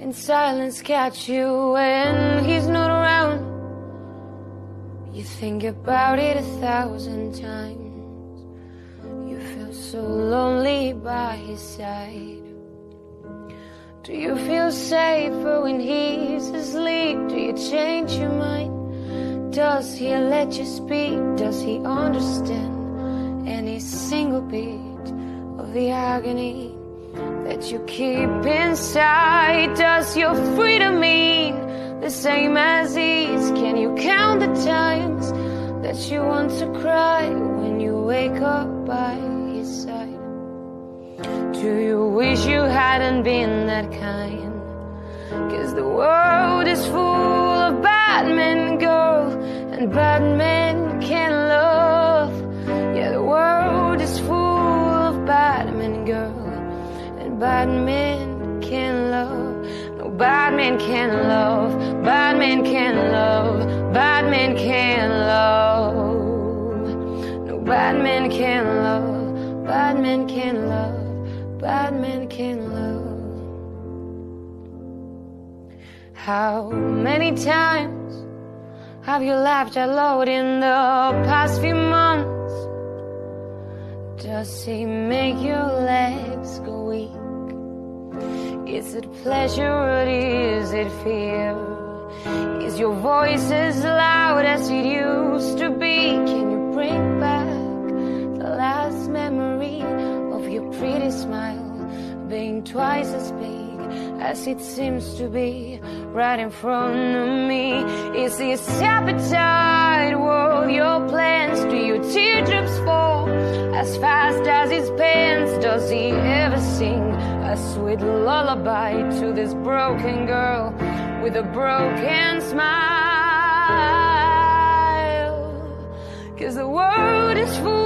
Can silence catch you when he's not around? You think about it a thousand times. You feel so lonely by his side. Do you feel safer when he's asleep? Do you change your mind? Does he let you speak? Does he understand any single beat of the agony that you keep inside? Does your freedom mean the same as his? Can you count the times that you want to cry when you wake up by his side? Do you wish you hadn't been that kind? Cause the world is full of bad men, girl, and bad men can bad men can love. No, bad men can love, bad men can love, bad men can love. No, bad men can love, bad men can love bad men can love. How many times have you laughed out loud in the past few months? Does he make your legs go weak? Is it pleasure or is it fear? Is your voice as loud as it used to be? Can you bring back the last memory of your pretty smile being twice as big as it seems to be right in front of me? Is this appetite worth your plans? Do your teardrops fall as fast as his pants? Does he a sweet lullaby to this broken girl with a broken smile? Cause the world is full